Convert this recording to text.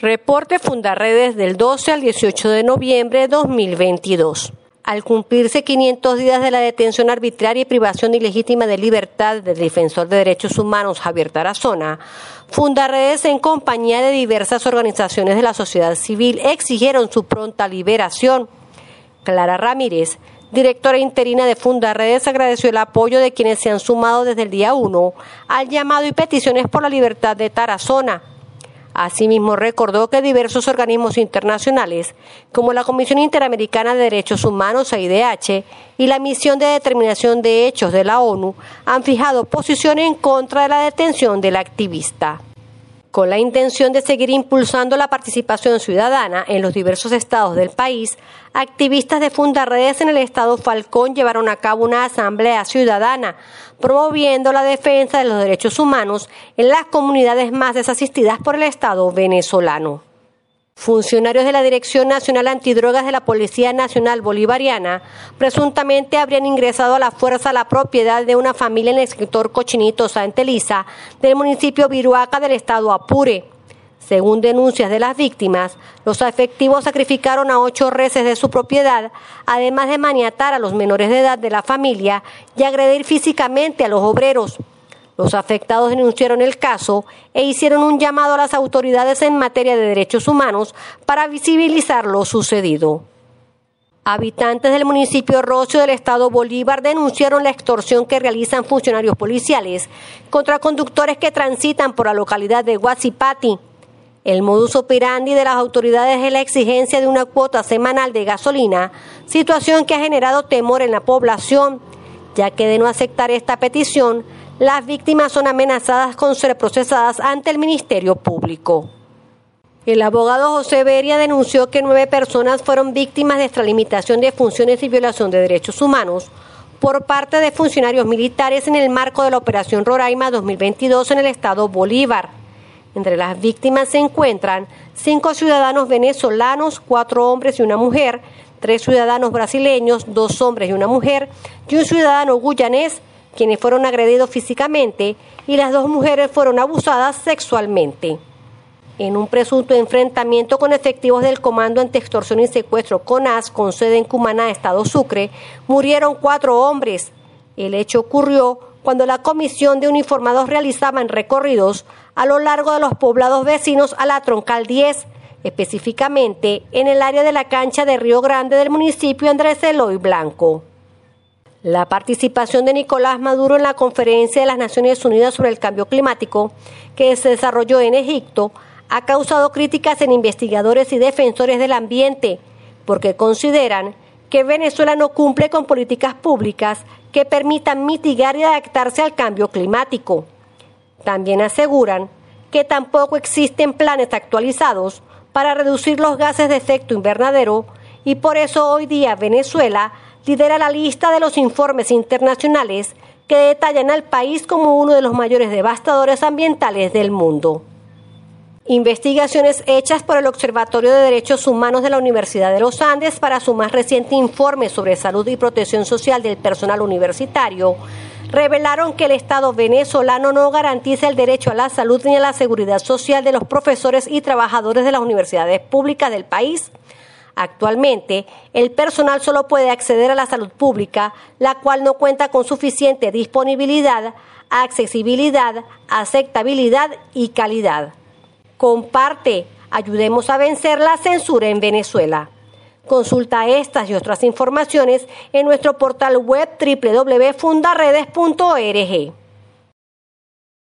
Reporte Fundarredes del 12 al 18 de noviembre de 2022. Al cumplirse 500 días de la detención arbitraria y privación ilegítima de libertad del defensor de derechos humanos Javier Tarazona, Fundarredes en compañía de diversas organizaciones de la sociedad civil exigieron su pronta liberación. Clara Ramírez, directora interina de Fundarredes, agradeció el apoyo de quienes se han sumado desde el día 1 al llamado y peticiones por la libertad de Tarazona Asimismo, recordó que diversos organismos internacionales, como la Comisión Interamericana de Derechos Humanos, AIDH, y la Misión de Determinación de Hechos de la ONU, han fijado posición en contra de la detención del activista con la intención de seguir impulsando la participación ciudadana en los diversos estados del país, activistas de Fundarredes en el estado Falcón llevaron a cabo una asamblea ciudadana promoviendo la defensa de los derechos humanos en las comunidades más desasistidas por el estado venezolano. Funcionarios de la Dirección Nacional Antidrogas de la Policía Nacional Bolivariana presuntamente habrían ingresado a la fuerza a la propiedad de una familia en el sector Cochinito Santa Elisa del municipio Viruaca del estado Apure. Según denuncias de las víctimas, los efectivos sacrificaron a ocho reses de su propiedad, además de maniatar a los menores de edad de la familia y agredir físicamente a los obreros. Los afectados denunciaron el caso e hicieron un llamado a las autoridades en materia de derechos humanos para visibilizar lo sucedido. Habitantes del municipio Rocio del estado Bolívar denunciaron la extorsión que realizan funcionarios policiales contra conductores que transitan por la localidad de Guasipati. El modus operandi de las autoridades es la exigencia de una cuota semanal de gasolina, situación que ha generado temor en la población, ya que de no aceptar esta petición, las víctimas son amenazadas con ser procesadas ante el Ministerio Público. El abogado José Beria denunció que nueve personas fueron víctimas de extralimitación de funciones y violación de derechos humanos por parte de funcionarios militares en el marco de la Operación Roraima 2022 en el estado Bolívar. Entre las víctimas se encuentran cinco ciudadanos venezolanos, cuatro hombres y una mujer, tres ciudadanos brasileños, dos hombres y una mujer, y un ciudadano guyanés quienes fueron agredidos físicamente y las dos mujeres fueron abusadas sexualmente. En un presunto enfrentamiento con efectivos del Comando ante Extorsión y Secuestro CONAS con sede en Cumaná, Estado Sucre, murieron cuatro hombres. El hecho ocurrió cuando la comisión de uniformados realizaban recorridos a lo largo de los poblados vecinos a la Troncal 10, específicamente en el área de la cancha de Río Grande del municipio Andrés Eloy Blanco. La participación de Nicolás Maduro en la Conferencia de las Naciones Unidas sobre el Cambio Climático, que se desarrolló en Egipto, ha causado críticas en investigadores y defensores del ambiente, porque consideran que Venezuela no cumple con políticas públicas que permitan mitigar y adaptarse al cambio climático. También aseguran que tampoco existen planes actualizados para reducir los gases de efecto invernadero y por eso hoy día Venezuela lidera la lista de los informes internacionales que detallan al país como uno de los mayores devastadores ambientales del mundo. Investigaciones hechas por el Observatorio de Derechos Humanos de la Universidad de los Andes para su más reciente informe sobre salud y protección social del personal universitario revelaron que el Estado venezolano no garantiza el derecho a la salud ni a la seguridad social de los profesores y trabajadores de las universidades públicas del país Actualmente, el personal solo puede acceder a la salud pública, la cual no cuenta con suficiente disponibilidad, accesibilidad, aceptabilidad y calidad. Comparte, ayudemos a vencer la censura en Venezuela. Consulta estas y otras informaciones en nuestro portal web www.fundaredes.org.